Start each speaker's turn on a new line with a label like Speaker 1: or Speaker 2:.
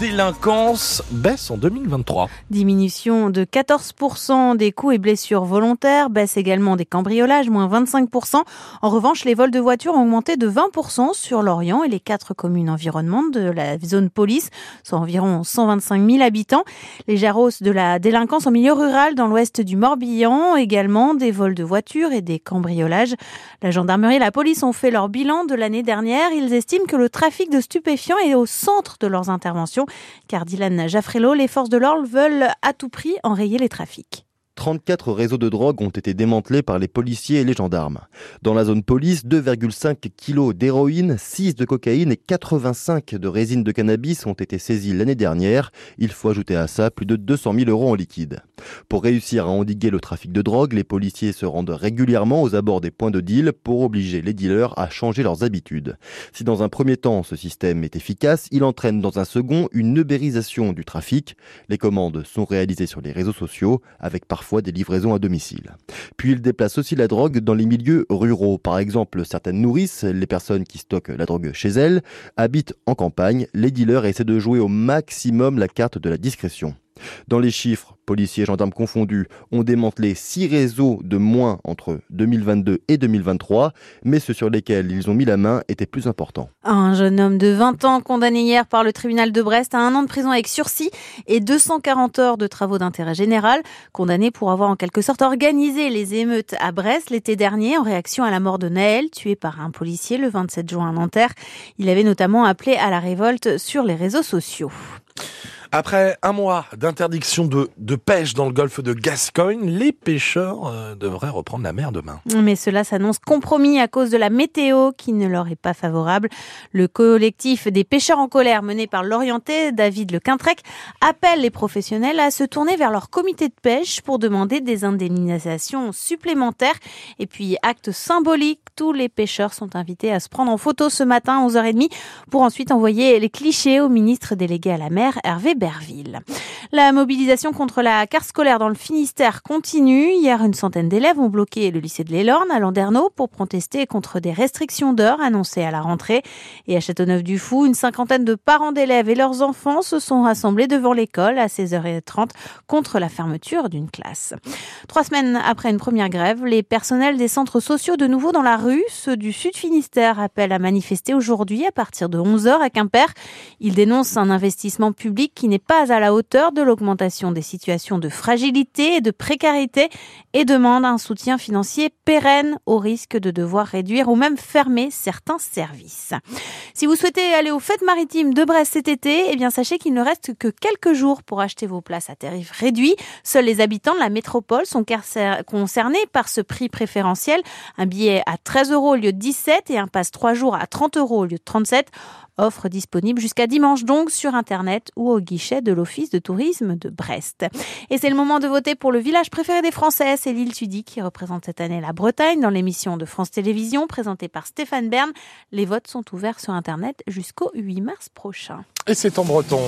Speaker 1: Délinquance baisse en 2023.
Speaker 2: Diminution de 14% des coups et blessures volontaires, baisse également des cambriolages, moins 25%. En revanche, les vols de voitures ont augmenté de 20% sur l'Orient et les quatre communes environnantes de la zone police, soit environ 125 000 habitants. Les hausse de la délinquance en milieu rural dans l'ouest du Morbihan, également des vols de voitures et des cambriolages. La gendarmerie et la police ont fait leur bilan de l'année dernière. Ils estiment que le trafic de stupéfiants est au centre de leurs interventions car Dylan Jaffrello, les forces de l'ordre veulent à tout prix enrayer les trafics.
Speaker 3: 34 réseaux de drogue ont été démantelés par les policiers et les gendarmes. Dans la zone police, 2,5 kg d'héroïne, 6 de cocaïne et 85 de résine de cannabis ont été saisis l'année dernière. Il faut ajouter à ça plus de 200 000 euros en liquide. Pour réussir à endiguer le trafic de drogue, les policiers se rendent régulièrement aux abords des points de deal pour obliger les dealers à changer leurs habitudes. Si dans un premier temps ce système est efficace, il entraîne dans un second une ubérisation du trafic. Les commandes sont réalisées sur les réseaux sociaux avec parfois des livraisons à domicile. Puis il déplace aussi la drogue dans les milieux ruraux. Par exemple, certaines nourrices, les personnes qui stockent la drogue chez elles, habitent en campagne. Les dealers essaient de jouer au maximum la carte de la discrétion. Dans les chiffres, policiers et gendarmes confondus ont démantelé six réseaux de moins entre 2022 et 2023, mais ceux sur lesquels ils ont mis la main étaient plus importants.
Speaker 2: Un jeune homme de 20 ans condamné hier par le tribunal de Brest à un an de prison avec sursis et 240 heures de travaux d'intérêt général, condamné pour avoir en quelque sorte organisé les émeutes à Brest l'été dernier en réaction à la mort de Naël, tué par un policier le 27 juin à Nanterre. Il avait notamment appelé à la révolte sur les réseaux sociaux.
Speaker 1: Après un mois d'interdiction de, de, pêche dans le golfe de Gascogne, les pêcheurs euh, devraient reprendre la mer demain.
Speaker 2: Mais cela s'annonce compromis à cause de la météo qui ne leur est pas favorable. Le collectif des pêcheurs en colère mené par l'orienté David Le Quintrec appelle les professionnels à se tourner vers leur comité de pêche pour demander des indemnisations supplémentaires. Et puis, acte symbolique, tous les pêcheurs sont invités à se prendre en photo ce matin à 11h30 pour ensuite envoyer les clichés au ministre délégué à la mer, Hervé d'Iberville la mobilisation contre la carte scolaire dans le Finistère continue. Hier, une centaine d'élèves ont bloqué le lycée de l'Elorne à Landerneau pour protester contre des restrictions d'heures annoncées à la rentrée. Et à Châteauneuf-du-Fou, une cinquantaine de parents d'élèves et leurs enfants se sont rassemblés devant l'école à 16h30 contre la fermeture d'une classe. Trois semaines après une première grève, les personnels des centres sociaux de nouveau dans la rue, ceux du Sud Finistère appellent à manifester aujourd'hui à partir de 11h à Quimper. Ils dénoncent un investissement public qui n'est pas à la hauteur de l'augmentation des situations de fragilité et de précarité et demande un soutien financier pérenne au risque de devoir réduire ou même fermer certains services. Si vous souhaitez aller aux fêtes maritimes de Brest cet été, eh bien sachez qu'il ne reste que quelques jours pour acheter vos places à tarif réduit. Seuls les habitants de la métropole sont concernés par ce prix préférentiel. Un billet à 13 euros au lieu de 17 et un passe 3 jours à 30 euros au lieu de 37. Offre disponible jusqu'à dimanche donc sur Internet ou au guichet de l'Office de de Brest. Et c'est le moment de voter pour le village préféré des Français, c'est l'île Tudy qui représente cette année la Bretagne dans l'émission de France Télévisions présentée par Stéphane Bern. Les votes sont ouverts sur Internet jusqu'au 8 mars prochain.
Speaker 1: Et c'est en breton